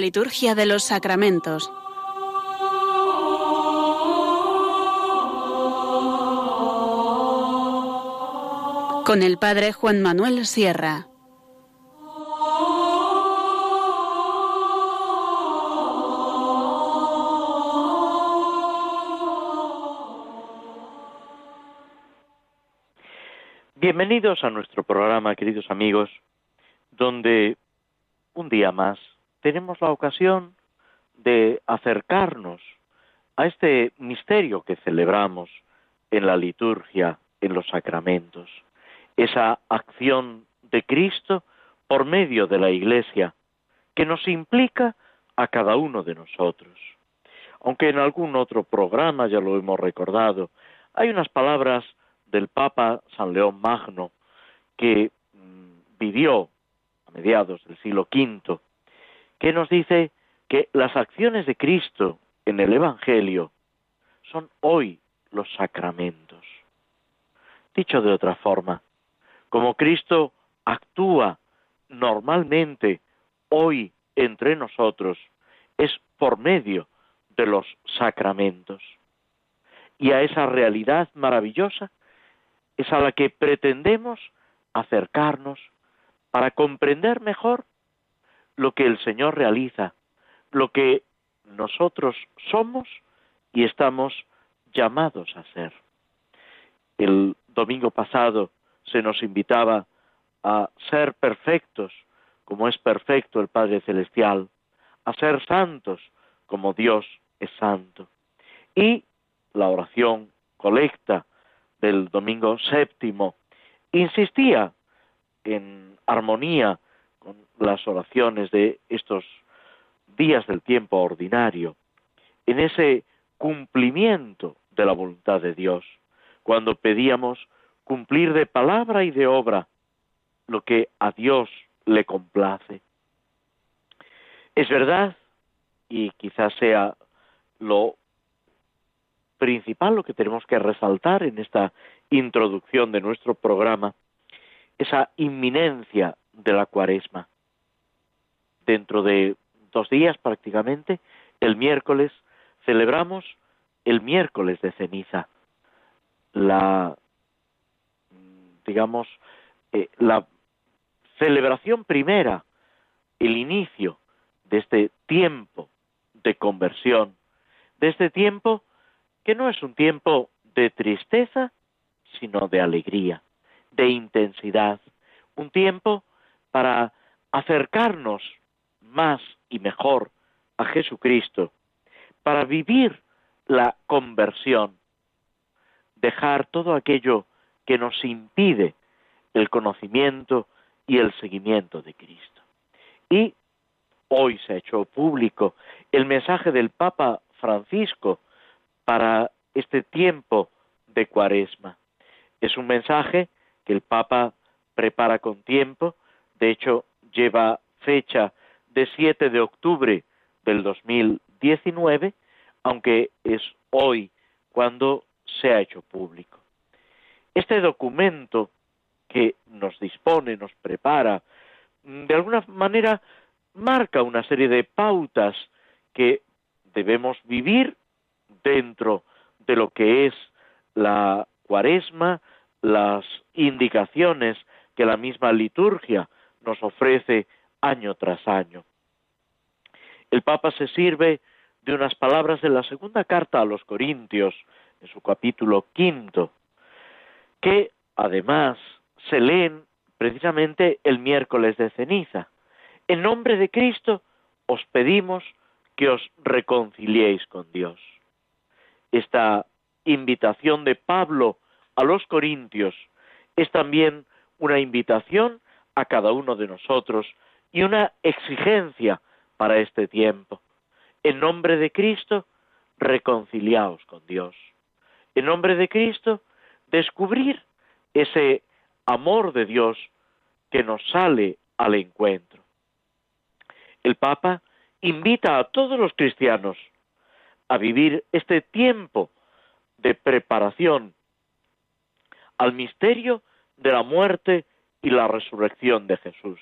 Liturgia de los sacramentos. Con el Padre Juan Manuel Sierra. Bienvenidos a nuestro programa, queridos amigos, donde un día más tenemos la ocasión de acercarnos a este misterio que celebramos en la liturgia, en los sacramentos, esa acción de Cristo por medio de la Iglesia, que nos implica a cada uno de nosotros. Aunque en algún otro programa ya lo hemos recordado, hay unas palabras del Papa San León Magno que mm, vivió a mediados del siglo V que nos dice que las acciones de Cristo en el Evangelio son hoy los sacramentos. Dicho de otra forma, como Cristo actúa normalmente hoy entre nosotros, es por medio de los sacramentos. Y a esa realidad maravillosa es a la que pretendemos acercarnos para comprender mejor lo que el Señor realiza, lo que nosotros somos y estamos llamados a ser. El domingo pasado se nos invitaba a ser perfectos como es perfecto el Padre Celestial, a ser santos como Dios es santo. Y la oración colecta del domingo séptimo insistía en armonía con las oraciones de estos días del tiempo ordinario, en ese cumplimiento de la voluntad de Dios, cuando pedíamos cumplir de palabra y de obra lo que a Dios le complace. Es verdad, y quizás sea lo principal, lo que tenemos que resaltar en esta introducción de nuestro programa, esa inminencia de la cuaresma. Dentro de dos días prácticamente, el miércoles, celebramos el miércoles de ceniza, la, digamos, eh, la celebración primera, el inicio de este tiempo de conversión, de este tiempo que no es un tiempo de tristeza, sino de alegría, de intensidad, un tiempo para acercarnos más y mejor a Jesucristo, para vivir la conversión, dejar todo aquello que nos impide el conocimiento y el seguimiento de Cristo. Y hoy se ha hecho público el mensaje del Papa Francisco para este tiempo de cuaresma. Es un mensaje que el Papa prepara con tiempo de hecho lleva fecha de 7 de octubre del 2019, aunque es hoy cuando se ha hecho público. Este documento que nos dispone, nos prepara, de alguna manera marca una serie de pautas que debemos vivir dentro de lo que es la cuaresma, las indicaciones que la misma liturgia nos ofrece año tras año. El Papa se sirve de unas palabras de la segunda carta a los Corintios, en su capítulo quinto, que además se leen precisamente el miércoles de ceniza. En nombre de Cristo os pedimos que os reconciliéis con Dios. Esta invitación de Pablo a los Corintios es también una invitación a cada uno de nosotros y una exigencia para este tiempo. En nombre de Cristo, reconciliaos con Dios. En nombre de Cristo, descubrir ese amor de Dios que nos sale al encuentro. El Papa invita a todos los cristianos a vivir este tiempo de preparación al misterio de la muerte y la resurrección de Jesús.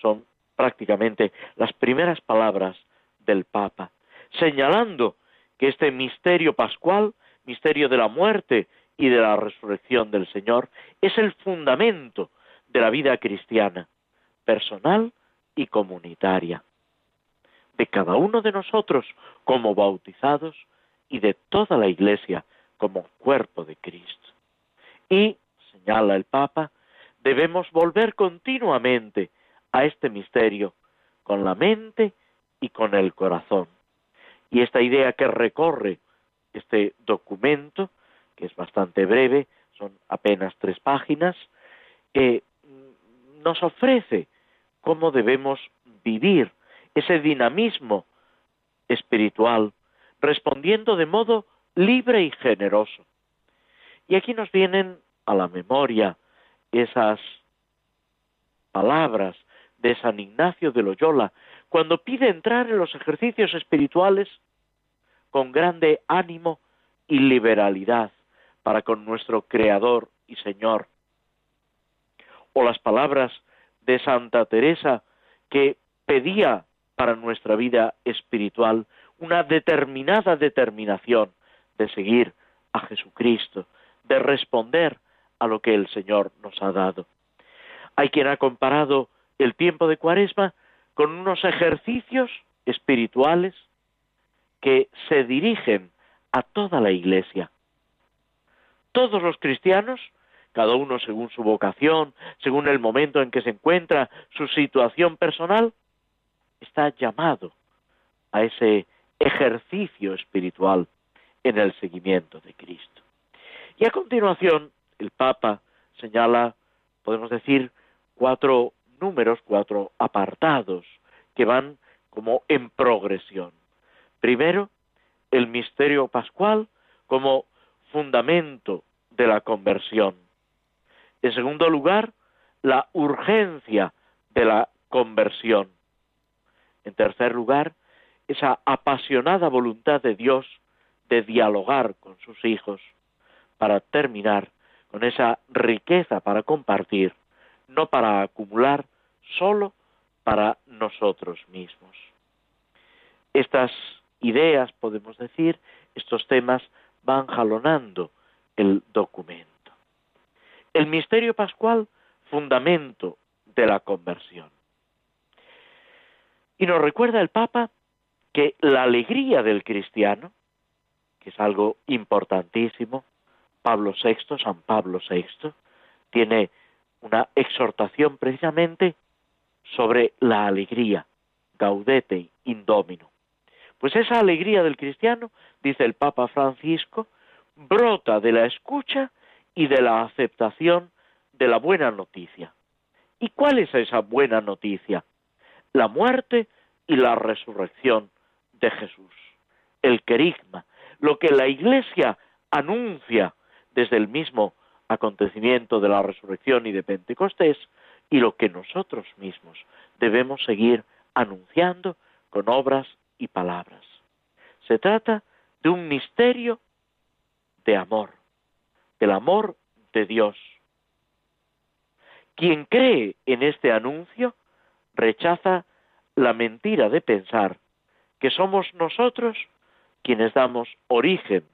Son prácticamente las primeras palabras del Papa, señalando que este misterio pascual, misterio de la muerte y de la resurrección del Señor, es el fundamento de la vida cristiana, personal y comunitaria, de cada uno de nosotros como bautizados y de toda la Iglesia como cuerpo de Cristo. Y, señala el Papa, debemos volver continuamente a este misterio con la mente y con el corazón. Y esta idea que recorre este documento, que es bastante breve, son apenas tres páginas, nos ofrece cómo debemos vivir ese dinamismo espiritual, respondiendo de modo libre y generoso. Y aquí nos vienen a la memoria esas palabras de San Ignacio de Loyola, cuando pide entrar en los ejercicios espirituales con grande ánimo y liberalidad para con nuestro Creador y Señor. O las palabras de Santa Teresa que pedía para nuestra vida espiritual una determinada determinación de seguir a Jesucristo, de responder a lo que el Señor nos ha dado. Hay quien ha comparado el tiempo de Cuaresma con unos ejercicios espirituales que se dirigen a toda la Iglesia. Todos los cristianos, cada uno según su vocación, según el momento en que se encuentra, su situación personal, está llamado a ese ejercicio espiritual en el seguimiento de Cristo. Y a continuación, el Papa señala, podemos decir, cuatro números, cuatro apartados que van como en progresión. Primero, el misterio pascual como fundamento de la conversión. En segundo lugar, la urgencia de la conversión. En tercer lugar, esa apasionada voluntad de Dios de dialogar con sus hijos para terminar con esa riqueza para compartir, no para acumular, solo para nosotros mismos. Estas ideas, podemos decir, estos temas van jalonando el documento. El misterio pascual, fundamento de la conversión. Y nos recuerda el Papa que la alegría del cristiano, que es algo importantísimo, Pablo VI, San Pablo VI, tiene una exhortación precisamente sobre la alegría, gaudete indomino. Pues esa alegría del cristiano, dice el Papa Francisco, brota de la escucha y de la aceptación de la buena noticia. ¿Y cuál es esa buena noticia? La muerte y la resurrección de Jesús, el querigma, lo que la Iglesia anuncia desde el mismo acontecimiento de la resurrección y de Pentecostés y lo que nosotros mismos debemos seguir anunciando con obras y palabras. Se trata de un misterio de amor, del amor de Dios. Quien cree en este anuncio rechaza la mentira de pensar que somos nosotros quienes damos origen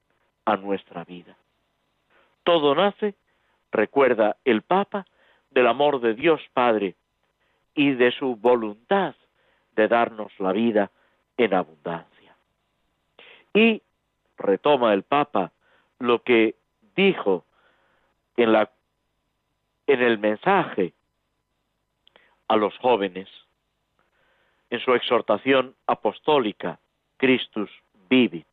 a nuestra vida. Todo nace, recuerda el Papa, del amor de Dios Padre y de su voluntad de darnos la vida en abundancia. Y retoma el Papa lo que dijo en, el mensaje a los jóvenes, en su exhortación apostólica, Christus vivit,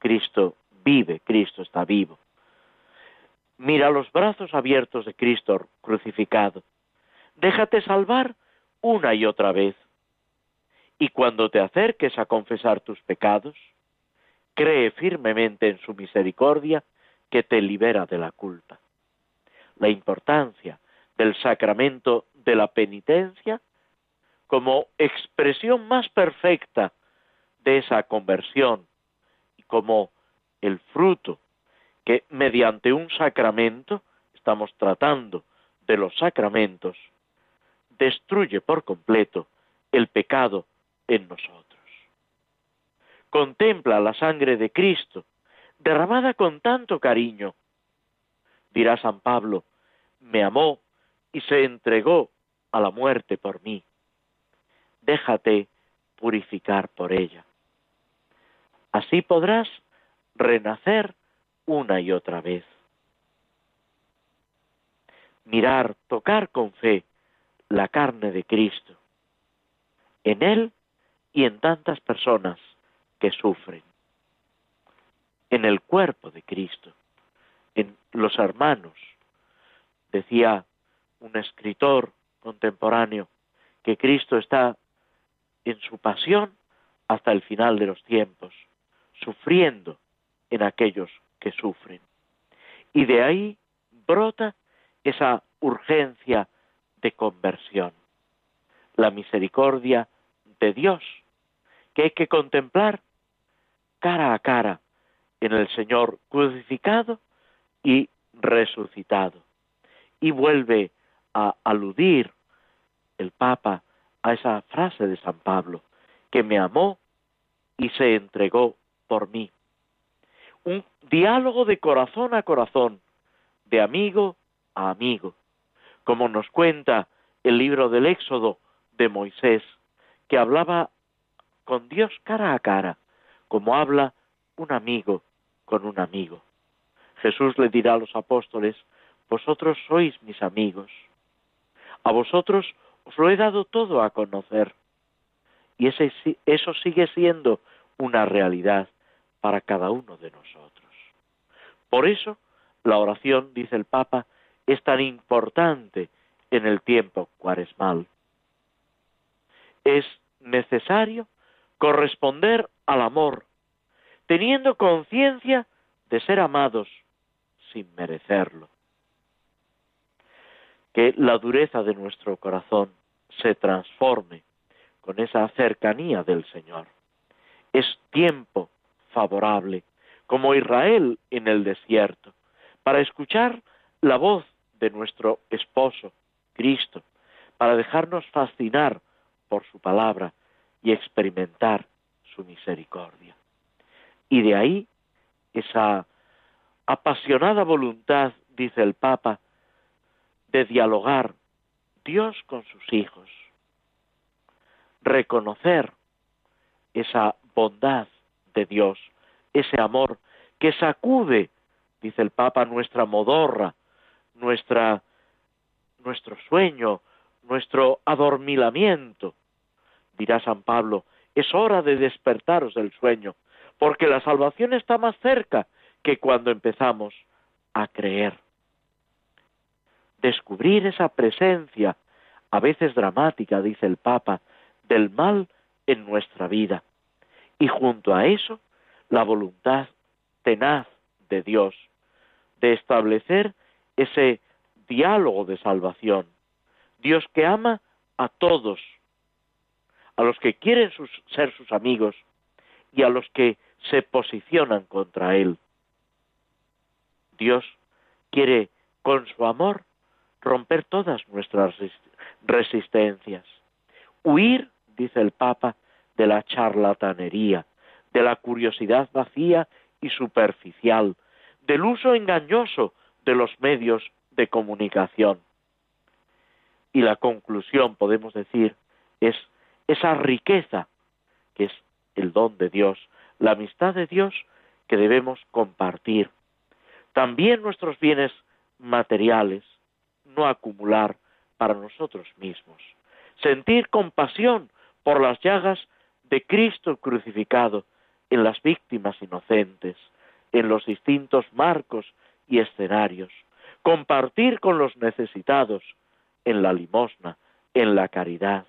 Cristo vive, Cristo está vivo. Mira los brazos abiertos de Cristo crucificado. Déjate salvar una y otra vez. Y cuando te acerques a confesar tus pecados, cree firmemente en su misericordia que te libera de la culpa. La importancia del sacramento de la penitencia como expresión más perfecta de esa conversión y como el fruto que mediante un sacramento, estamos tratando de los sacramentos, destruye por completo el pecado en nosotros. Contempla la sangre de Cristo, derramada con tanto cariño. Dirá San Pablo, me amó y se entregó a la muerte por mí. Déjate purificar por ella. Así podrás renacer una y otra vez. Mirar, tocar con fe la carne de Cristo, en Él y en tantas personas que sufren, en el cuerpo de Cristo, en los hermanos. Decía un escritor contemporáneo que Cristo está en su pasión hasta el final de los tiempos, sufriendo en aquellos que sufren. Y de ahí brota esa urgencia de conversión, la misericordia de Dios, que hay que contemplar cara a cara en el Señor crucificado y resucitado. Y vuelve a aludir el Papa a esa frase de San Pablo, que me amó y se entregó por mí. Un diálogo de corazón a corazón, de amigo a amigo, como nos cuenta el libro del Éxodo de Moisés, que hablaba con Dios cara a cara, como habla un amigo con un amigo. Jesús le dirá a los apóstoles, vosotros sois mis amigos. A vosotros os lo he dado todo a conocer. Y ese, eso sigue siendo una realidad para cada uno de nosotros. Por eso, la oración, dice el Papa, es tan importante en el tiempo cuaresmal. Es necesario corresponder al amor, teniendo conciencia de ser amados sin merecerlo. Que la dureza de nuestro corazón se transforme con esa cercanía del Señor. Es tiempo favorable, como Israel en el desierto, para escuchar la voz de nuestro esposo, Cristo, para dejarnos fascinar por su palabra y experimentar su misericordia. Y de ahí esa apasionada voluntad, dice el Papa, de dialogar Dios con sus hijos, reconocer esa bondad de Dios, ese amor que sacude, dice el Papa, nuestra modorra, nuestra, nuestro sueño, nuestro adormilamiento. Dirá San Pablo, es hora de despertaros del sueño, porque la salvación está más cerca que cuando empezamos a creer. Descubrir esa presencia, a veces dramática, dice el Papa, del mal en nuestra vida. Y junto a eso, la voluntad tenaz de Dios de establecer ese diálogo de salvación. Dios que ama a todos, a los que quieren ser sus amigos y a los que se posicionan contra Él. Dios quiere con su amor romper todas nuestras resistencias, huir, dice el Papa, de la charlatanería, de la curiosidad vacía y superficial, del uso engañoso de los medios de comunicación. Y la conclusión, podemos decir, es esa riqueza que es el don de Dios, la amistad de Dios que debemos compartir. También nuestros bienes materiales, no acumular para nosotros mismos. Sentir compasión por las llagas de Cristo crucificado en las víctimas inocentes, en los distintos marcos y escenarios, compartir con los necesitados en la limosna, en la caridad,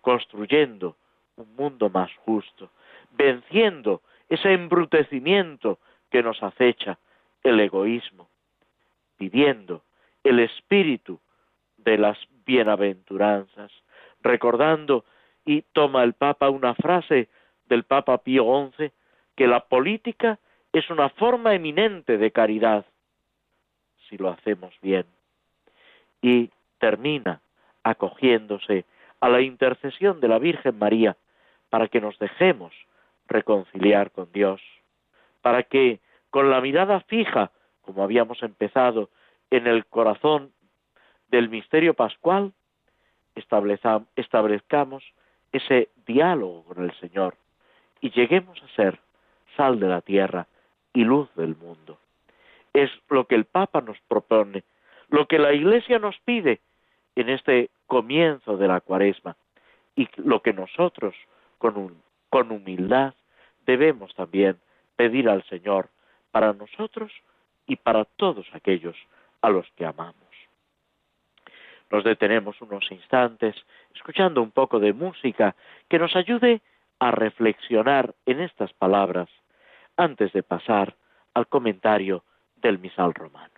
construyendo un mundo más justo, venciendo ese embrutecimiento que nos acecha, el egoísmo, pidiendo el espíritu de las bienaventuranzas, recordando y toma el Papa una frase del Papa Pío XI, que la política es una forma eminente de caridad, si lo hacemos bien. Y termina acogiéndose a la intercesión de la Virgen María para que nos dejemos reconciliar con Dios, para que con la mirada fija, como habíamos empezado, en el corazón del misterio pascual, establezcamos ese diálogo con el Señor y lleguemos a ser sal de la tierra y luz del mundo. Es lo que el Papa nos propone, lo que la Iglesia nos pide en este comienzo de la cuaresma y lo que nosotros con, con humildad debemos también pedir al Señor para nosotros y para todos aquellos a los que amamos. Nos detenemos unos instantes escuchando un poco de música que nos ayude a reflexionar en estas palabras antes de pasar al comentario del misal romano.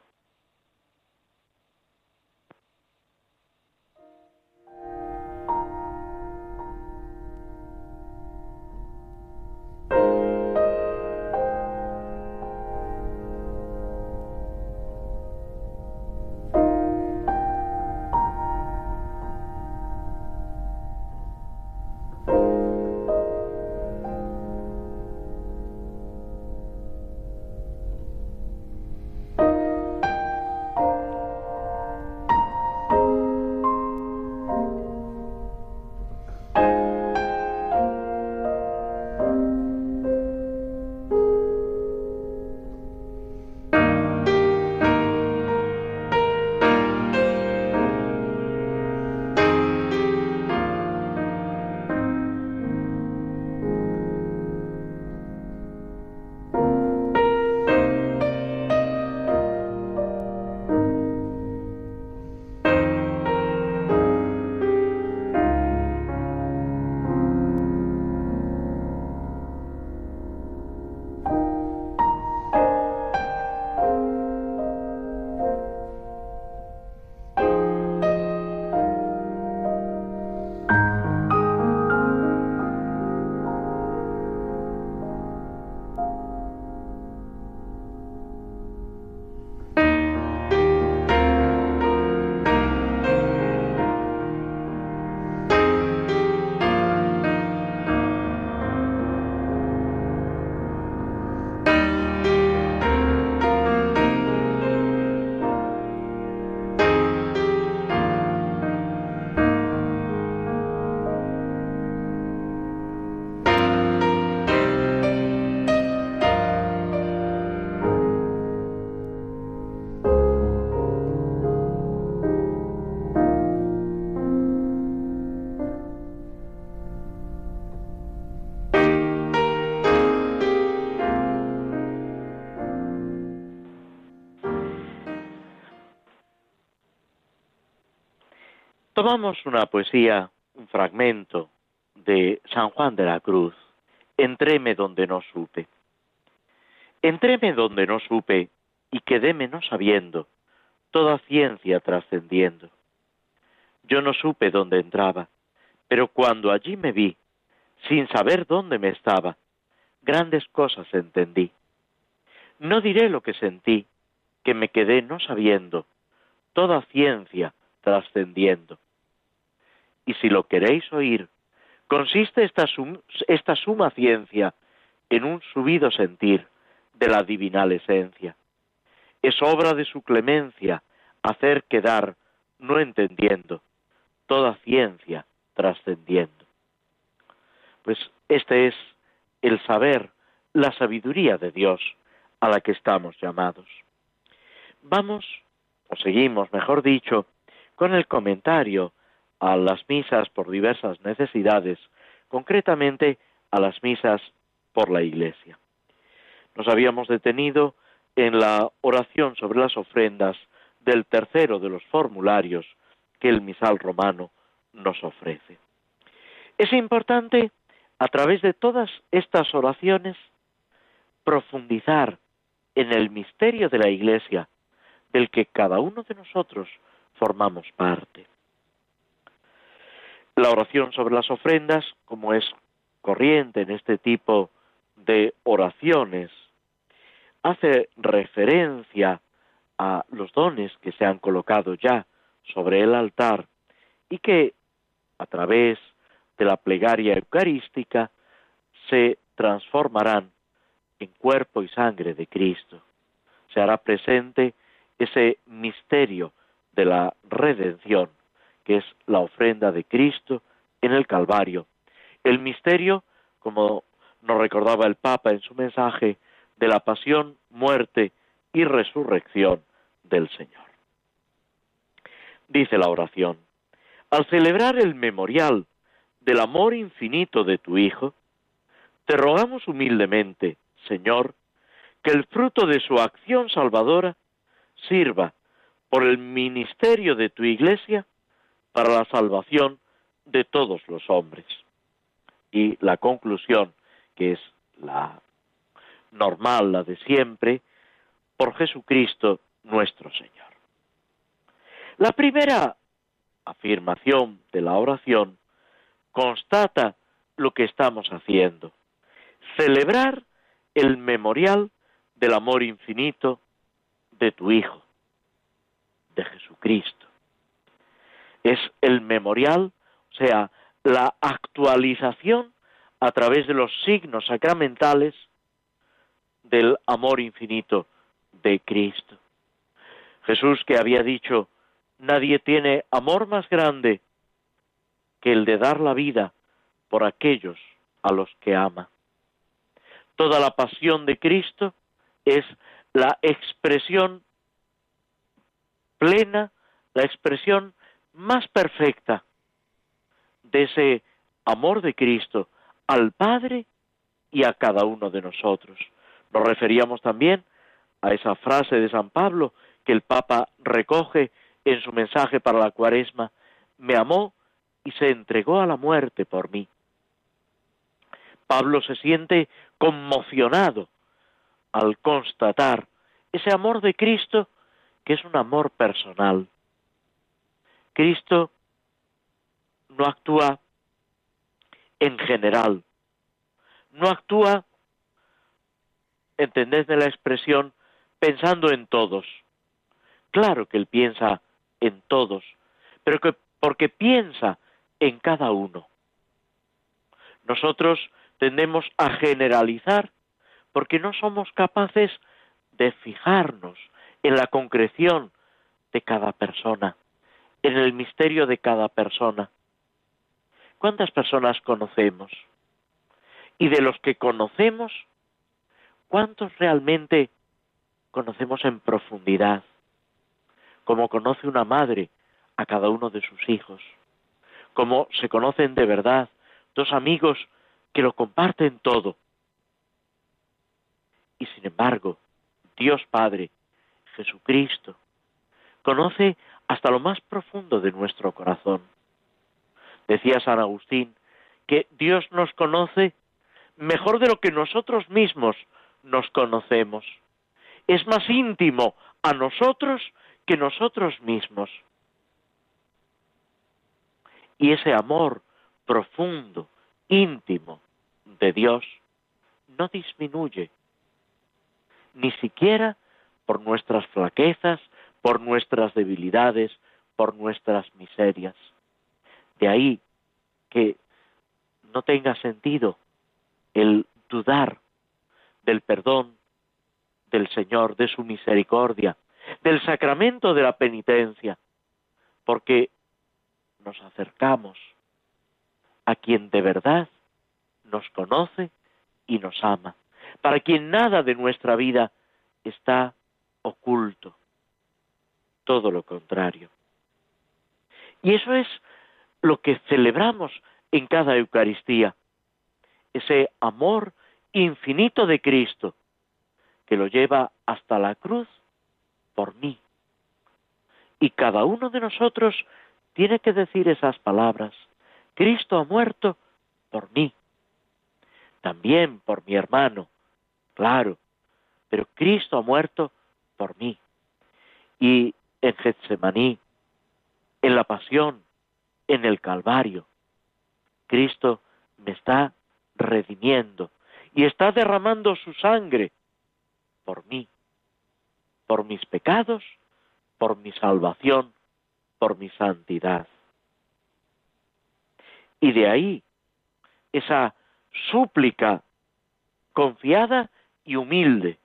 Tomamos una poesía, un fragmento de San Juan de la Cruz, Entréme donde no supe. Entréme donde no supe y quedéme no sabiendo, toda ciencia trascendiendo. Yo no supe dónde entraba, pero cuando allí me vi, sin saber dónde me estaba, grandes cosas entendí. No diré lo que sentí, que me quedé no sabiendo, toda ciencia trascendiendo y si lo queréis oír, consiste esta, esta suma ciencia en un subido sentir de la divinal esencia. Es obra de su clemencia hacer quedar, no entendiendo, toda ciencia trascendiendo. Pues este es el saber, la sabiduría de Dios a la que estamos llamados. Vamos, o seguimos, mejor dicho, con el comentario a las misas por diversas necesidades, concretamente a las misas por la Iglesia. Nos habíamos detenido en la oración sobre las ofrendas del tercero de los formularios que el misal romano nos ofrece. Es importante, a través de todas estas oraciones, profundizar en el misterio de la Iglesia, del que cada uno de nosotros formamos parte. La oración sobre las ofrendas, como es corriente en este tipo de oraciones, hace referencia a los dones que se han colocado ya sobre el altar y que a través de la plegaria eucarística, se transformarán en cuerpo y sangre de Cristo. Se hará presente ese misterio de la redención, que es la ofrenda de Cristo en el Calvario. El misterio, como nos recordaba el Papa en su mensaje, de la pasión, muerte y resurrección del Señor. Dice la oración, al celebrar el memorial del amor infinito de tu Hijo, te rogamos humildemente, Señor, que el fruto de su acción salvadora sirva por el ministerio de tu Iglesia para la salvación de todos los hombres. Y la conclusión, que es la normal, la de siempre, por Jesucristo nuestro Señor. La primera afirmación de la oración constata lo que estamos haciendo, celebrar el memorial del amor infinito de tu Hijo, de Jesucristo. Es el memorial, o sea, la actualización a través de los signos sacramentales del amor infinito de Cristo. Jesús que había dicho, nadie tiene amor más grande que el de dar la vida por aquellos a los que ama. Toda la pasión de Cristo es la expresión plena, la expresión más perfecta de ese amor de Cristo al Padre y a cada uno de nosotros. Nos referíamos también a esa frase de San Pablo que el Papa recoge en su mensaje para la cuaresma, me amó y se entregó a la muerte por mí. Pablo se siente conmocionado al constatar ese amor de Cristo que es un amor personal. Cristo no actúa en general, no actúa, entendedme la expresión, pensando en todos. Claro que Él piensa en todos, pero que porque piensa en cada uno. Nosotros tendemos a generalizar porque no somos capaces de fijarnos en la concreción de cada persona, en el misterio de cada persona. ¿Cuántas personas conocemos? Y de los que conocemos, ¿cuántos realmente conocemos en profundidad? Como conoce una madre a cada uno de sus hijos, como se conocen de verdad dos amigos que lo comparten todo. Y sin embargo, Dios Padre, Jesucristo, conoce hasta lo más profundo de nuestro corazón. Decía San Agustín que Dios nos conoce mejor de lo que nosotros mismos nos conocemos. Es más íntimo a nosotros que nosotros mismos. Y ese amor profundo, íntimo de Dios, no disminuye, ni siquiera por nuestras flaquezas, por nuestras debilidades, por nuestras miserias. De ahí que no tenga sentido el dudar del perdón del Señor, de su misericordia, del sacramento de la penitencia, porque nos acercamos a quien de verdad nos conoce y nos ama, para quien nada de nuestra vida está oculto, todo lo contrario. Y eso es lo que celebramos en cada Eucaristía, ese amor infinito de Cristo que lo lleva hasta la cruz por mí. Y cada uno de nosotros tiene que decir esas palabras. Cristo ha muerto por mí. También por mi hermano, claro, pero Cristo ha muerto por mí. Y en Getsemaní, en la pasión, en el Calvario, Cristo me está redimiendo y está derramando su sangre por mí, por mis pecados, por mi salvación, por mi santidad. Y de ahí esa súplica confiada y humilde.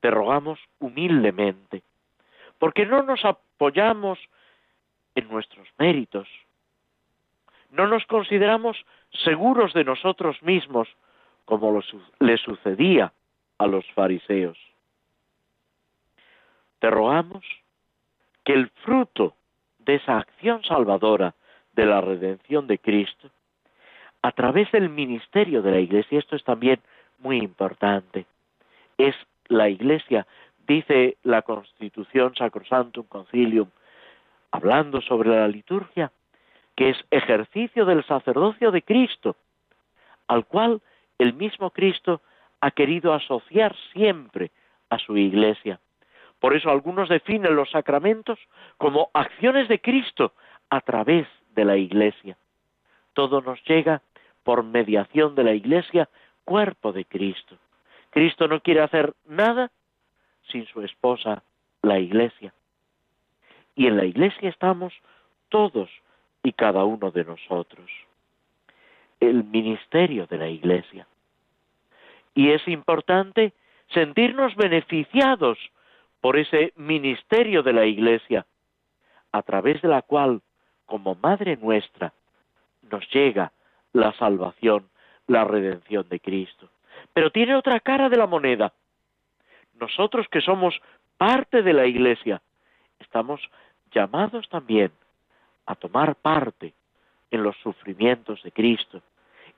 Te rogamos humildemente, porque no nos apoyamos en nuestros méritos, no nos consideramos seguros de nosotros mismos, como le sucedía a los fariseos. Te rogamos que el fruto de esa acción salvadora de la redención de Cristo, a través del ministerio de la Iglesia, esto es también muy importante, es la Iglesia, dice la Constitución Sacrosantum Concilium, hablando sobre la liturgia, que es ejercicio del sacerdocio de Cristo, al cual el mismo Cristo ha querido asociar siempre a su Iglesia. Por eso algunos definen los sacramentos como acciones de Cristo a través de la Iglesia. Todo nos llega por mediación de la Iglesia, cuerpo de Cristo. Cristo no quiere hacer nada sin su esposa, la Iglesia. Y en la Iglesia estamos todos y cada uno de nosotros. El ministerio de la Iglesia. Y es importante sentirnos beneficiados por ese ministerio de la Iglesia, a través de la cual, como Madre nuestra, nos llega la salvación, la redención de Cristo. Pero tiene otra cara de la moneda. Nosotros que somos parte de la Iglesia, estamos llamados también a tomar parte en los sufrimientos de Cristo,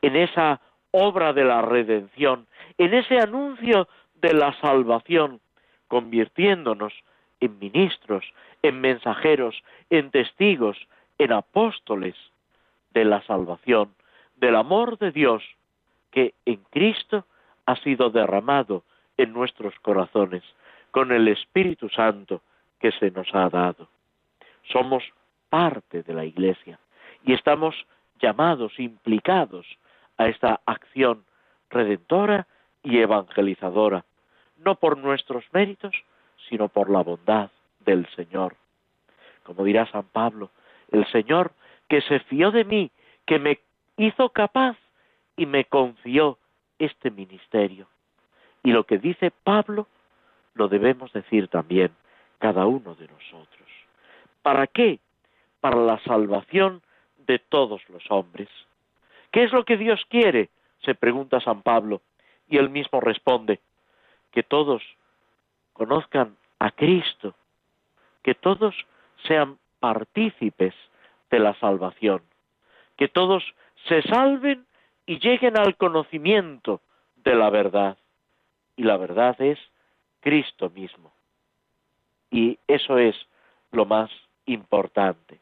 en esa obra de la redención, en ese anuncio de la salvación, convirtiéndonos en ministros, en mensajeros, en testigos, en apóstoles de la salvación, del amor de Dios que en Cristo ha sido derramado en nuestros corazones con el Espíritu Santo que se nos ha dado. Somos parte de la Iglesia y estamos llamados, implicados a esta acción redentora y evangelizadora, no por nuestros méritos, sino por la bondad del Señor. Como dirá San Pablo, el Señor que se fió de mí, que me hizo capaz y me confió este ministerio. Y lo que dice Pablo lo debemos decir también cada uno de nosotros. ¿Para qué? Para la salvación de todos los hombres. ¿Qué es lo que Dios quiere? se pregunta San Pablo, y él mismo responde, que todos conozcan a Cristo, que todos sean partícipes de la salvación, que todos se salven y lleguen al conocimiento de la verdad. Y la verdad es Cristo mismo. Y eso es lo más importante.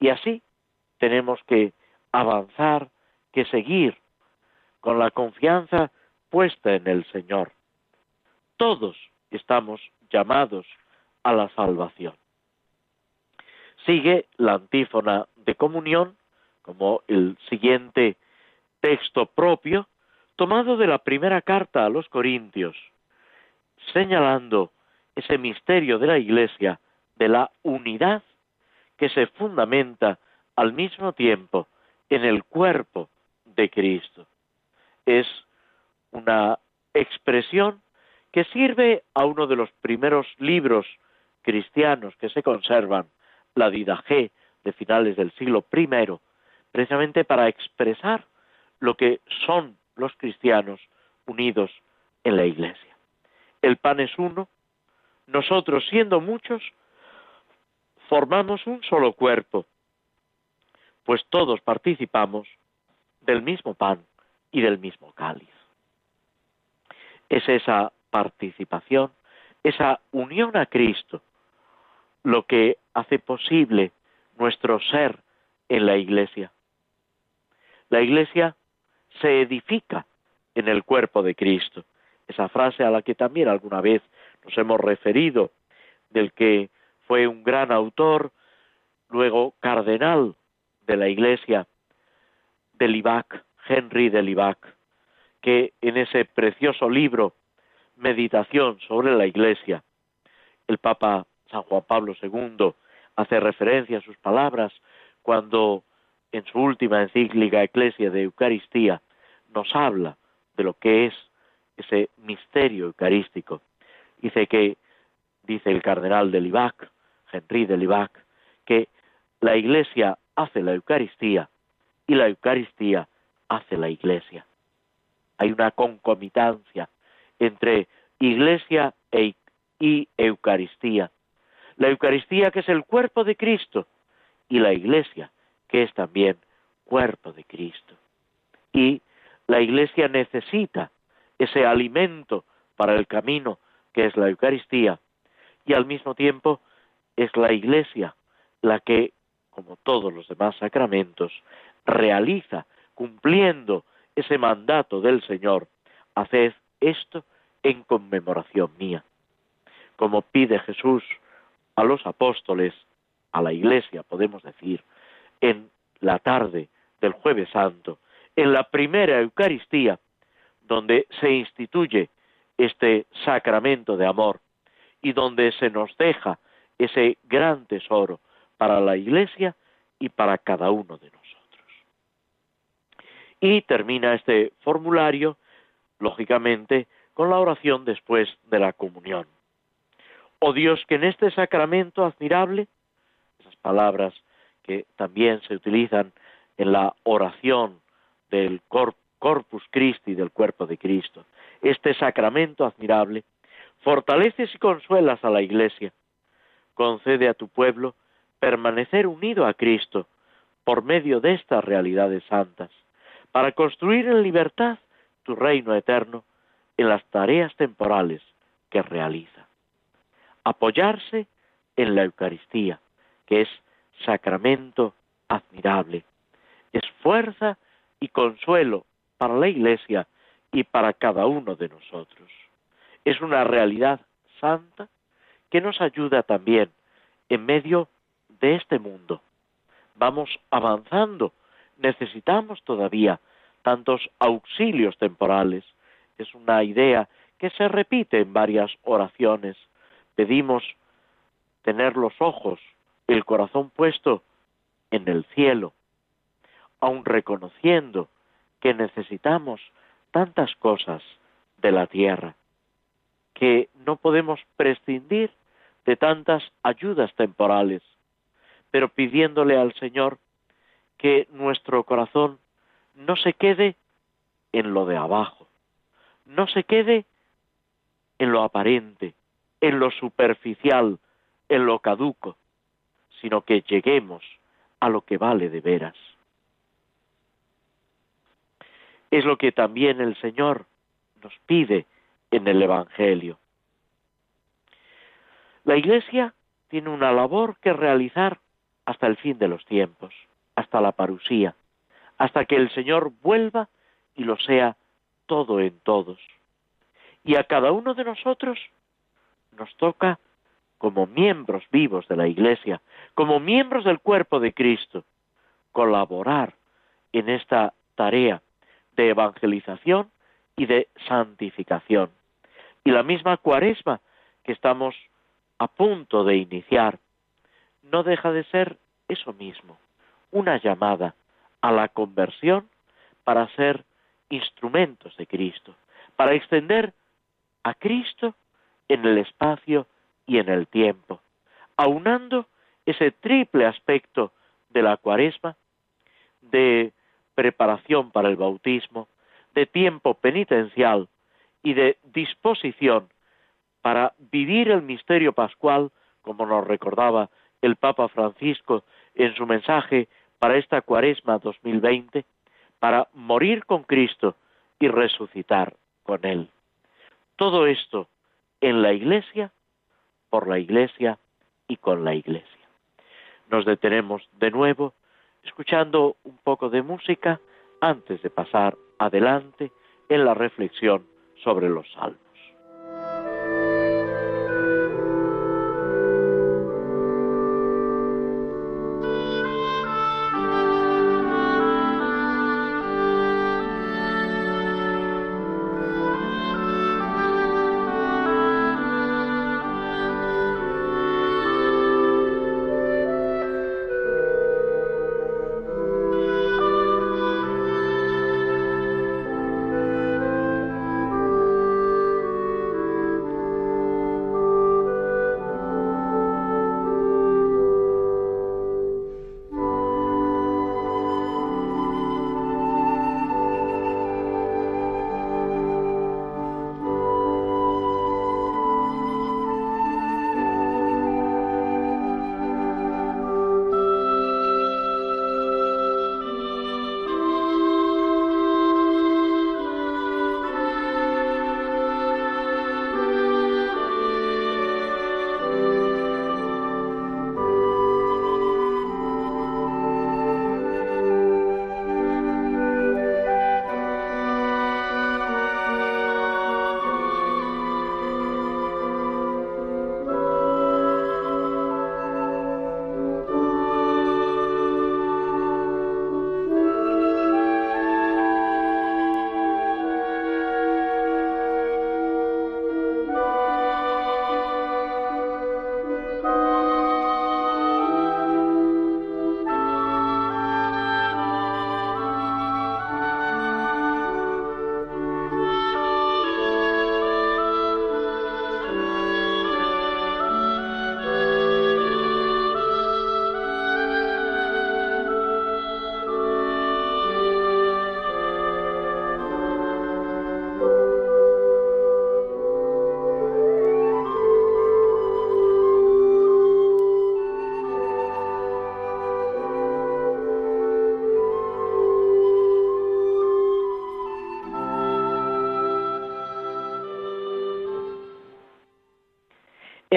Y así tenemos que avanzar, que seguir con la confianza puesta en el Señor. Todos estamos llamados a la salvación. Sigue la antífona de comunión como el siguiente texto propio tomado de la primera carta a los Corintios, señalando ese misterio de la Iglesia de la unidad que se fundamenta al mismo tiempo en el cuerpo de Cristo. Es una expresión que sirve a uno de los primeros libros cristianos que se conservan, la Didaje de finales del siglo I, precisamente para expresar lo que son los cristianos unidos en la Iglesia. El pan es uno, nosotros siendo muchos, formamos un solo cuerpo, pues todos participamos del mismo pan y del mismo cáliz. Es esa participación, esa unión a Cristo, lo que hace posible nuestro ser en la Iglesia. La Iglesia se edifica en el cuerpo de Cristo. Esa frase a la que también alguna vez nos hemos referido, del que fue un gran autor, luego cardenal de la Iglesia, de Libac, Henry de Libac, que en ese precioso libro, Meditación sobre la Iglesia, el Papa San Juan Pablo II hace referencia a sus palabras cuando en su última encíclica Eclesia de Eucaristía, nos habla de lo que es ese misterio eucarístico. Dice que, dice el cardenal de Libac, Henry de Libac, que la Iglesia hace la Eucaristía y la Eucaristía hace la Iglesia. Hay una concomitancia entre Iglesia e, y Eucaristía. La Eucaristía que es el cuerpo de Cristo y la Iglesia que es también cuerpo de Cristo. Y la Iglesia necesita ese alimento para el camino que es la Eucaristía y al mismo tiempo es la Iglesia la que, como todos los demás sacramentos, realiza cumpliendo ese mandato del Señor, haced esto en conmemoración mía. Como pide Jesús a los apóstoles, a la Iglesia, podemos decir, en la tarde del jueves santo, en la primera Eucaristía, donde se instituye este sacramento de amor y donde se nos deja ese gran tesoro para la Iglesia y para cada uno de nosotros. Y termina este formulario, lógicamente, con la oración después de la comunión. Oh Dios, que en este sacramento admirable, esas palabras que también se utilizan en la oración del Corpus Christi, del cuerpo de Cristo. Este sacramento admirable, fortaleces y consuelas a la Iglesia. Concede a tu pueblo permanecer unido a Cristo por medio de estas realidades santas, para construir en libertad tu reino eterno en las tareas temporales que realiza. Apoyarse en la Eucaristía, que es sacramento admirable. Es fuerza y consuelo para la Iglesia y para cada uno de nosotros. Es una realidad santa que nos ayuda también en medio de este mundo. Vamos avanzando, necesitamos todavía tantos auxilios temporales. Es una idea que se repite en varias oraciones. Pedimos tener los ojos el corazón puesto en el cielo, aun reconociendo que necesitamos tantas cosas de la tierra, que no podemos prescindir de tantas ayudas temporales, pero pidiéndole al Señor que nuestro corazón no se quede en lo de abajo, no se quede en lo aparente, en lo superficial, en lo caduco, sino que lleguemos a lo que vale de veras. Es lo que también el Señor nos pide en el Evangelio. La Iglesia tiene una labor que realizar hasta el fin de los tiempos, hasta la parusía, hasta que el Señor vuelva y lo sea todo en todos. Y a cada uno de nosotros nos toca como miembros vivos de la Iglesia, como miembros del cuerpo de Cristo, colaborar en esta tarea de evangelización y de santificación. Y la misma cuaresma que estamos a punto de iniciar no deja de ser eso mismo, una llamada a la conversión para ser instrumentos de Cristo, para extender a Cristo en el espacio y en el tiempo, aunando ese triple aspecto de la cuaresma, de preparación para el bautismo, de tiempo penitencial y de disposición para vivir el misterio pascual, como nos recordaba el Papa Francisco en su mensaje para esta cuaresma 2020, para morir con Cristo y resucitar con Él. Todo esto en la Iglesia por la Iglesia y con la Iglesia. Nos detenemos de nuevo escuchando un poco de música antes de pasar adelante en la reflexión sobre los salmos.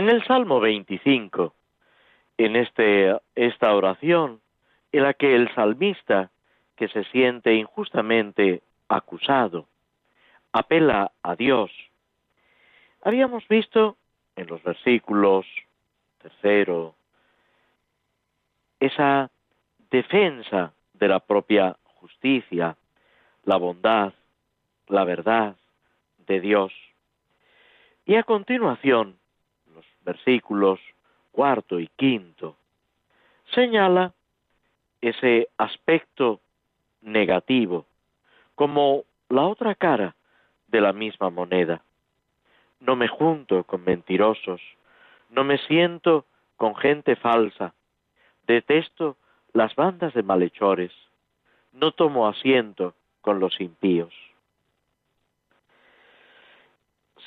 En el Salmo 25, en este, esta oración, en la que el salmista, que se siente injustamente acusado, apela a Dios. Habíamos visto en los versículos tercero esa defensa de la propia justicia, la bondad, la verdad de Dios. Y a continuación, versículos cuarto y quinto, señala ese aspecto negativo como la otra cara de la misma moneda. No me junto con mentirosos, no me siento con gente falsa, detesto las bandas de malhechores, no tomo asiento con los impíos.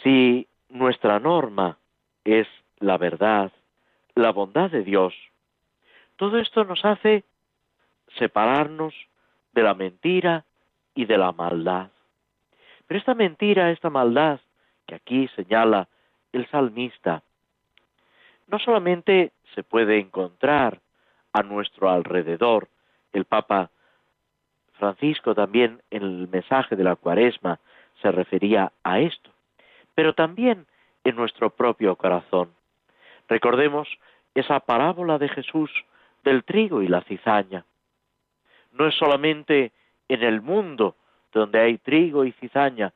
Si nuestra norma es la verdad, la bondad de Dios, todo esto nos hace separarnos de la mentira y de la maldad. Pero esta mentira, esta maldad que aquí señala el salmista, no solamente se puede encontrar a nuestro alrededor, el Papa Francisco también en el mensaje de la cuaresma se refería a esto, pero también en nuestro propio corazón. Recordemos esa parábola de Jesús del trigo y la cizaña. No es solamente en el mundo donde hay trigo y cizaña,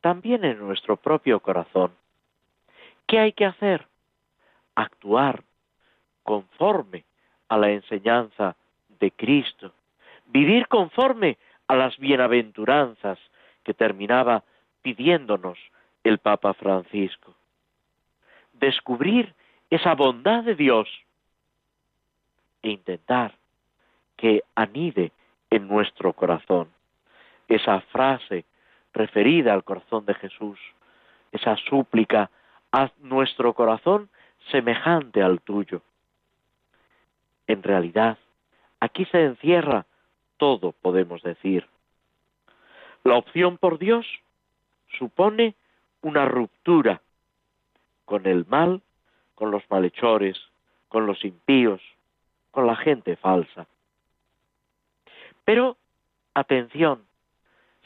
también en nuestro propio corazón. ¿Qué hay que hacer? Actuar conforme a la enseñanza de Cristo, vivir conforme a las bienaventuranzas que terminaba pidiéndonos el Papa Francisco. Descubrir esa bondad de Dios e intentar que anide en nuestro corazón esa frase referida al corazón de Jesús, esa súplica, haz nuestro corazón semejante al tuyo. En realidad, aquí se encierra todo, podemos decir. La opción por Dios supone una ruptura con el mal, con los malhechores, con los impíos, con la gente falsa. Pero, atención,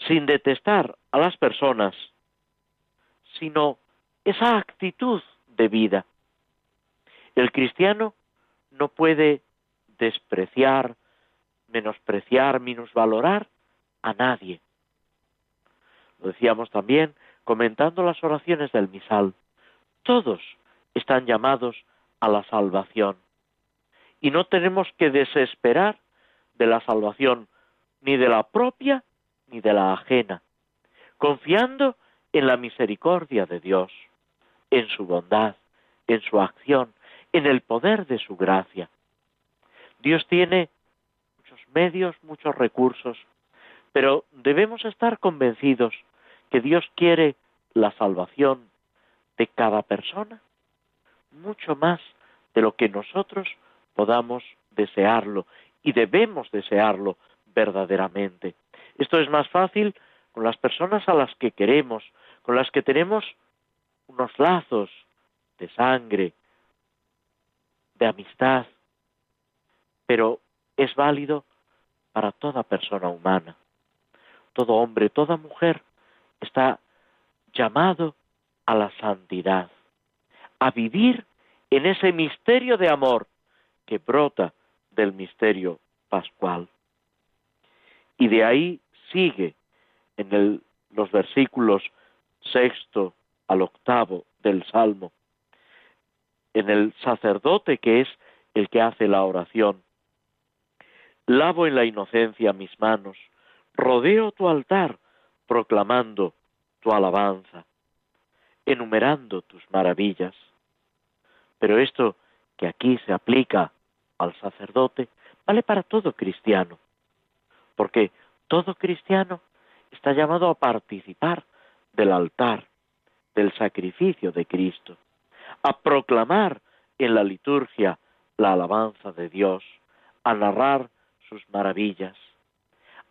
sin detestar a las personas, sino esa actitud de vida. El cristiano no puede despreciar, menospreciar, minusvalorar a nadie. Lo decíamos también comentando las oraciones del misal. Todos están llamados a la salvación. Y no tenemos que desesperar de la salvación ni de la propia ni de la ajena, confiando en la misericordia de Dios, en su bondad, en su acción, en el poder de su gracia. Dios tiene muchos medios, muchos recursos, pero debemos estar convencidos que Dios quiere la salvación de cada persona mucho más de lo que nosotros podamos desearlo y debemos desearlo verdaderamente. Esto es más fácil con las personas a las que queremos, con las que tenemos unos lazos de sangre, de amistad, pero es válido para toda persona humana. Todo hombre, toda mujer está llamado a la santidad, a vivir en ese misterio de amor que brota del misterio pascual. Y de ahí sigue en los versículos sexto al octavo del Salmo, en el sacerdote que es el que hace la oración. Lavo en la inocencia mis manos, rodeo tu altar, proclamando tu alabanza, enumerando tus maravillas. Pero esto que aquí se aplica al sacerdote vale para todo cristiano, porque todo cristiano está llamado a participar del altar, del sacrificio de Cristo, a proclamar en la liturgia la alabanza de Dios, a narrar sus maravillas.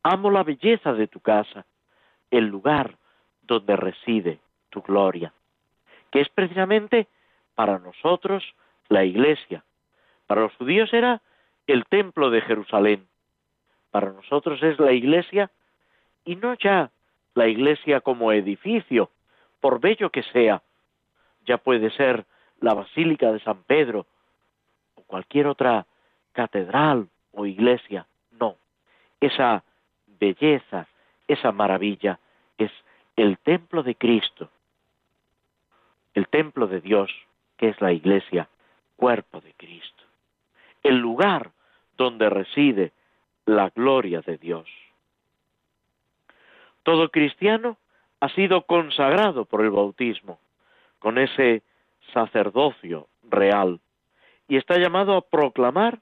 Amo la belleza de tu casa, el lugar donde reside tu gloria, que es precisamente para nosotros la iglesia. Para los judíos era el templo de Jerusalén. Para nosotros es la iglesia y no ya la iglesia como edificio, por bello que sea. Ya puede ser la Basílica de San Pedro o cualquier otra catedral o iglesia. No, esa belleza, esa maravilla es el templo de Cristo, el templo de Dios, que es la iglesia, cuerpo de Cristo, el lugar donde reside la gloria de Dios. Todo cristiano ha sido consagrado por el bautismo, con ese sacerdocio real, y está llamado a proclamar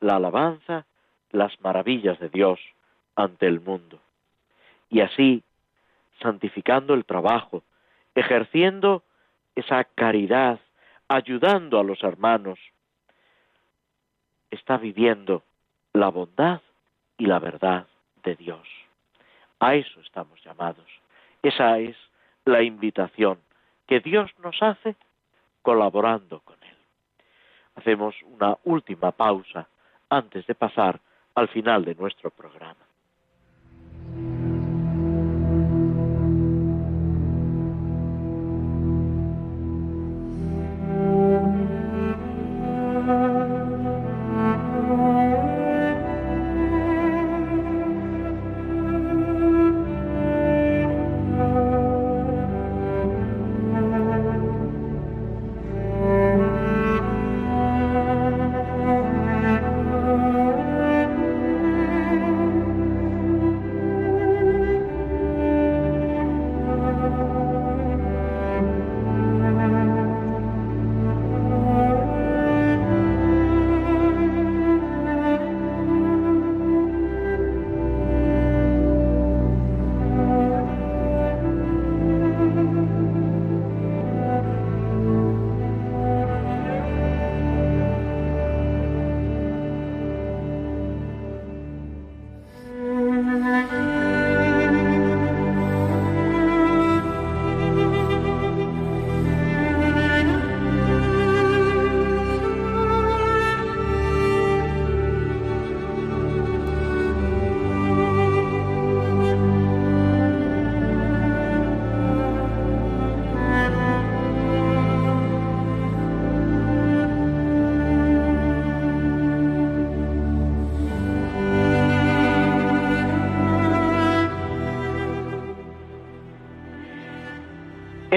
la alabanza, las maravillas de Dios ante el mundo. Y así, santificando el trabajo, ejerciendo esa caridad, ayudando a los hermanos, está viviendo la bondad y la verdad de Dios. A eso estamos llamados. Esa es la invitación que Dios nos hace colaborando con Él. Hacemos una última pausa antes de pasar al final de nuestro programa.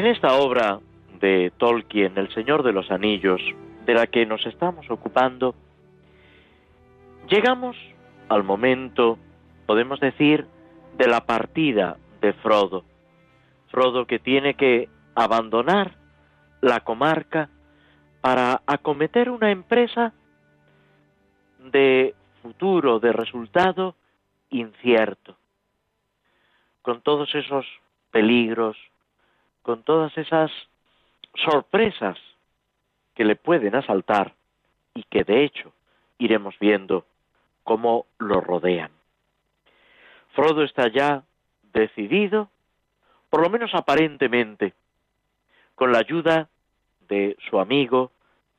Esta obra de Tolkien, El Señor de los Anillos, de la que nos estamos ocupando, llegamos al momento, podemos decir, de la partida de Frodo. Frodo que tiene que abandonar la comarca para acometer una empresa de futuro, de resultado incierto, con todos esos peligros, con todas esas sorpresas que le pueden asaltar y que de hecho iremos viendo cómo lo rodean. Frodo está ya decidido, por lo menos aparentemente, con la ayuda de su amigo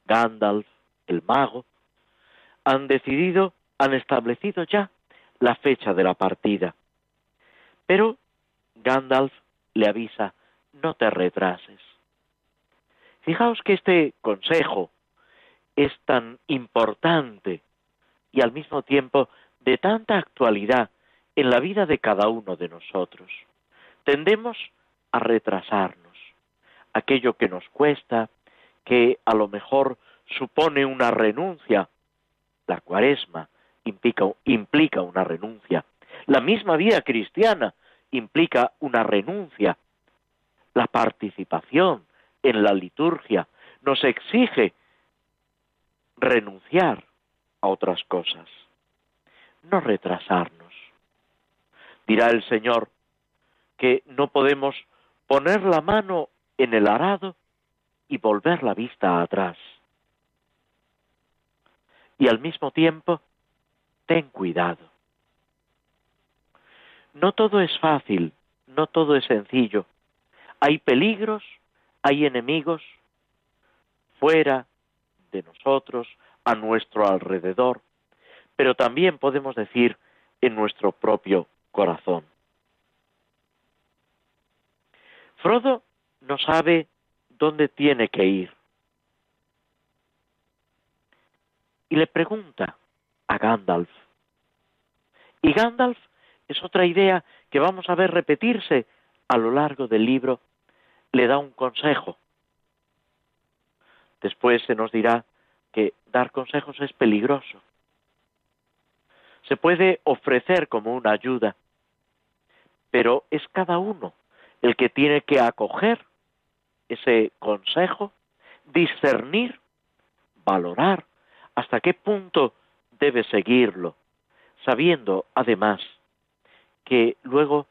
Gandalf, el mago, han decidido, han establecido ya la fecha de la partida. Pero Gandalf le avisa, no te retrases. Fijaos que este consejo es tan importante y al mismo tiempo de tanta actualidad en la vida de cada uno de nosotros. Tendemos a retrasarnos. Aquello que nos cuesta, que a lo mejor supone una renuncia. La cuaresma implica, una renuncia. La misma vida cristiana implica una renuncia la participación en la liturgia nos exige renunciar a otras cosas, no retrasarnos. Dirá el Señor que no podemos poner la mano en el arado y volver la vista atrás. Y al mismo tiempo, ten cuidado. No todo es fácil, no todo es sencillo, hay peligros, hay enemigos. fuera de nosotros, a nuestro alrededor, pero también podemos decir en nuestro propio corazón. Frodo no sabe dónde tiene que ir. Y le pregunta a Gandalf. Y Gandalf es otra idea que vamos a ver repetirse a lo largo del libro. Le da un consejo. Después se nos dirá que dar consejos es peligroso. Se puede ofrecer como una ayuda, pero es cada uno el que tiene que acoger ese consejo, discernir, valorar hasta qué punto debe seguirlo, sabiendo además que luego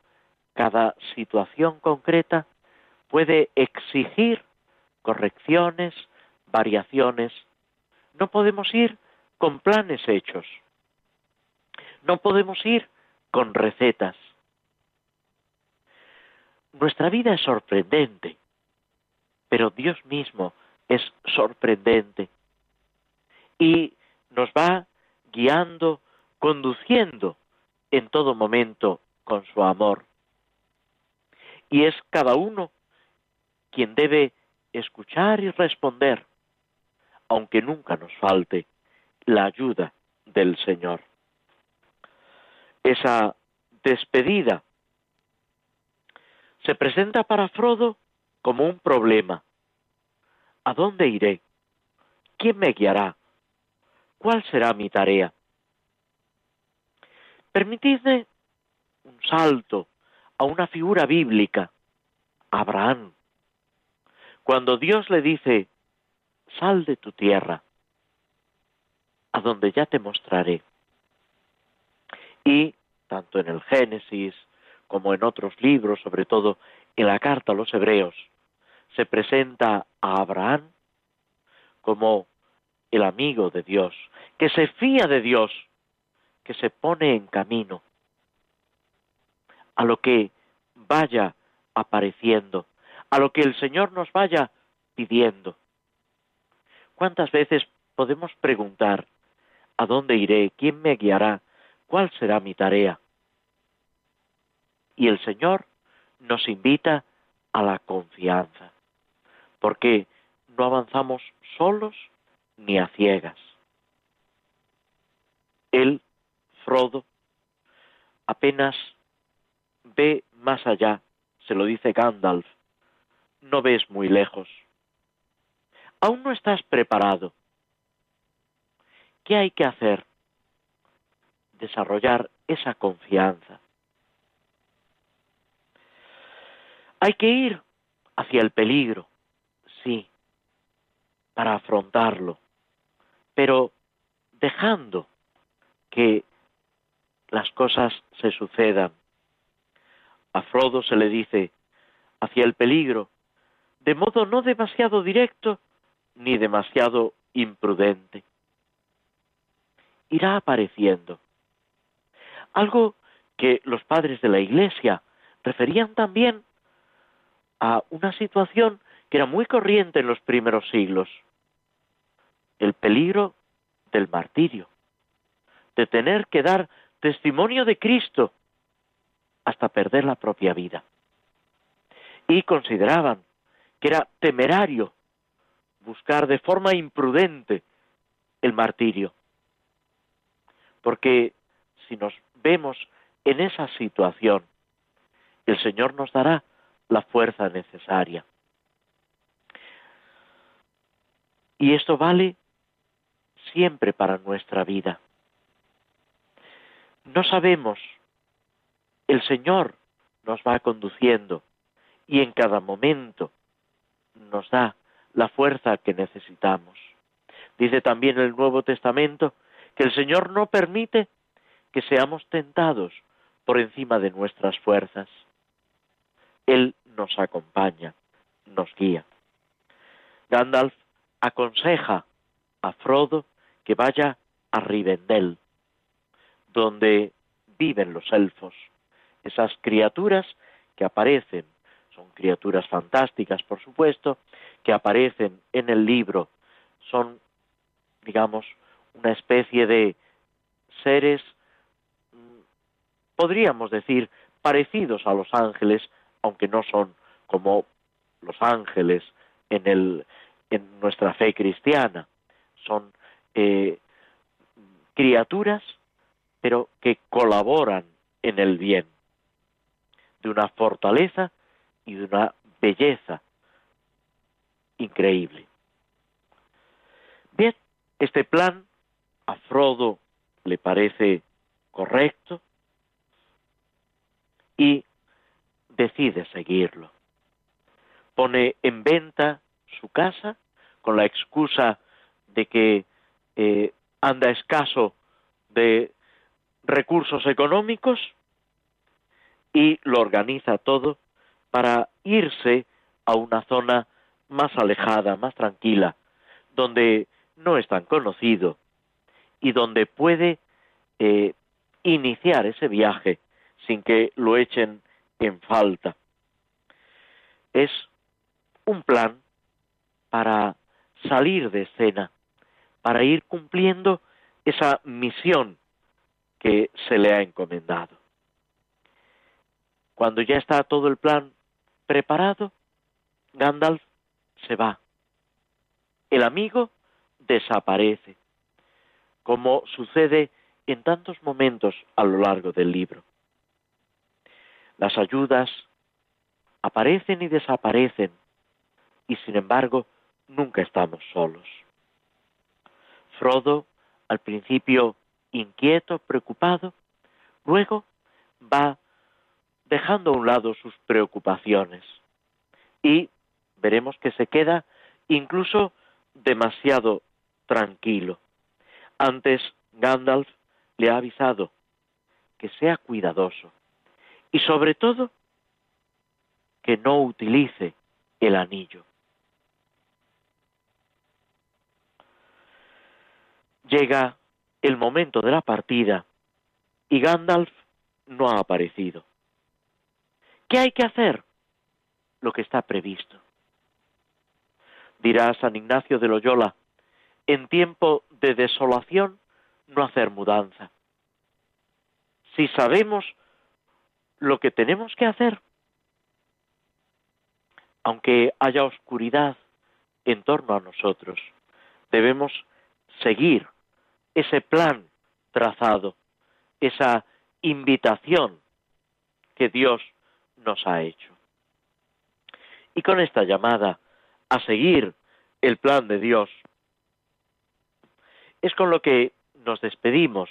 cada situación concreta puede exigir correcciones, variaciones. No podemos ir con planes hechos. No podemos ir con recetas. Nuestra vida es sorprendente, pero Dios mismo es sorprendente y nos va guiando, conduciendo en todo momento con su amor. Y es cada uno quien debe escuchar y responder, aunque nunca nos falte la ayuda del Señor. Esa despedida se presenta para Frodo como un problema. ¿A dónde iré? ¿Quién me guiará? ¿Cuál será mi tarea? Permitidme un salto a una figura bíblica, Abraham. Cuando Dios le dice, sal de tu tierra, a donde ya te mostraré. Y tanto en el Génesis como en otros libros, sobre todo en la carta a los hebreos, se presenta a Abraham como el amigo de Dios, que se fía de Dios, que se pone en camino a lo que vaya apareciendo, a lo que el Señor nos vaya pidiendo. ¿Cuántas veces podemos preguntar, ¿a dónde iré? ¿Quién me guiará? ¿Cuál será mi tarea? Y el Señor nos invita a la confianza, porque no avanzamos solos ni a ciegas. Él, Frodo, apenas ve más allá, se lo dice Gandalf, no ves muy lejos. Aún no estás preparado. ¿Qué hay que hacer? Desarrollar esa confianza. Hay que ir hacia el peligro, sí, para afrontarlo, pero dejando que las cosas se sucedan. A Frodo se le dice hacia el peligro, de modo no demasiado directo ni demasiado imprudente. Irá apareciendo. Algo que los padres de la Iglesia referían también a una situación que era muy corriente en los primeros siglos el peligro del martirio, de tener que dar testimonio de Cristo hasta perder la propia vida. Y consideraban que era temerario buscar de forma imprudente el martirio. Porque si nos vemos en esa situación, el Señor nos dará la fuerza necesaria. Y esto vale siempre para nuestra vida. No sabemos, el Señor nos va conduciendo y en cada momento nos da la fuerza que necesitamos. Dice también el Nuevo Testamento que el Señor no permite que seamos tentados por encima de nuestras fuerzas. Él nos acompaña, nos guía. Gandalf aconseja a Frodo que vaya a Rivendell, donde viven los elfos, esas criaturas que aparecen, son criaturas fantásticas, por supuesto, que aparecen en el libro son, digamos, una especie de seres, mm, podríamos decir, parecidos a los ángeles, aunque no son como los ángeles en, el, en nuestra fe cristiana. Son eh, criaturas, pero que colaboran en el bien, de una fortaleza y de una belleza increíble. Bien, este plan a Frodo le parece correcto y decide seguirlo. Pone en venta su casa con la excusa de que eh, anda escaso de recursos económicos y lo organiza todo para irse a una zona más alejada, más tranquila, donde no es tan conocido y donde puede eh, iniciar ese viaje sin que lo echen en falta. Es un plan para salir de escena, para ir cumpliendo esa misión que se le ha encomendado. Cuando ya está todo el plan preparado, Gandalf se va. El amigo desaparece, como sucede en tantos momentos a lo largo del libro. Las ayudas aparecen y desaparecen, y sin embargo nunca estamos solos. Frodo, al principio inquieto, preocupado, luego va dejando a un lado sus preocupaciones y veremos que se queda incluso demasiado tranquilo. Antes Gandalf le ha avisado que sea cuidadoso y sobre todo que no utilice el anillo. Llega el momento de la partida y Gandalf no ha aparecido. ¿Qué hay que hacer? Lo que está previsto. Dirá San Ignacio de Loyola, en tiempo de desolación no hacer mudanza. Si sabemos lo que tenemos que hacer, aunque haya oscuridad en torno a nosotros, debemos seguir ese plan trazado, esa invitación que Dios nos ha hecho. Y con esta llamada a seguir el plan de Dios, es con lo que nos despedimos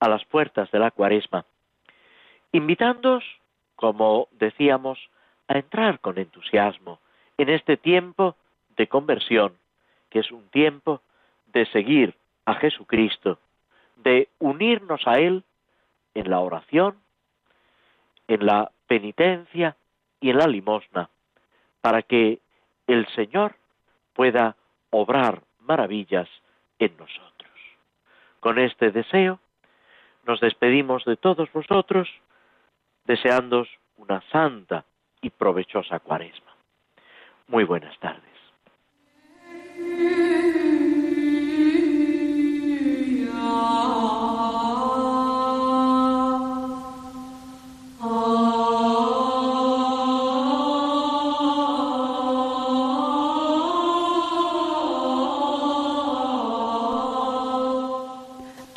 a las puertas de la cuaresma, invitándoos, como decíamos, a entrar con entusiasmo en este tiempo de conversión, que es un tiempo de seguir a Jesucristo, de unirnos a Él en la oración, en la penitencia y en la limosna, para que el Señor pueda obrar maravillas en nosotros. Con este deseo nos despedimos de todos vosotros, deseándos una santa y provechosa cuaresma. Muy buenas tardes.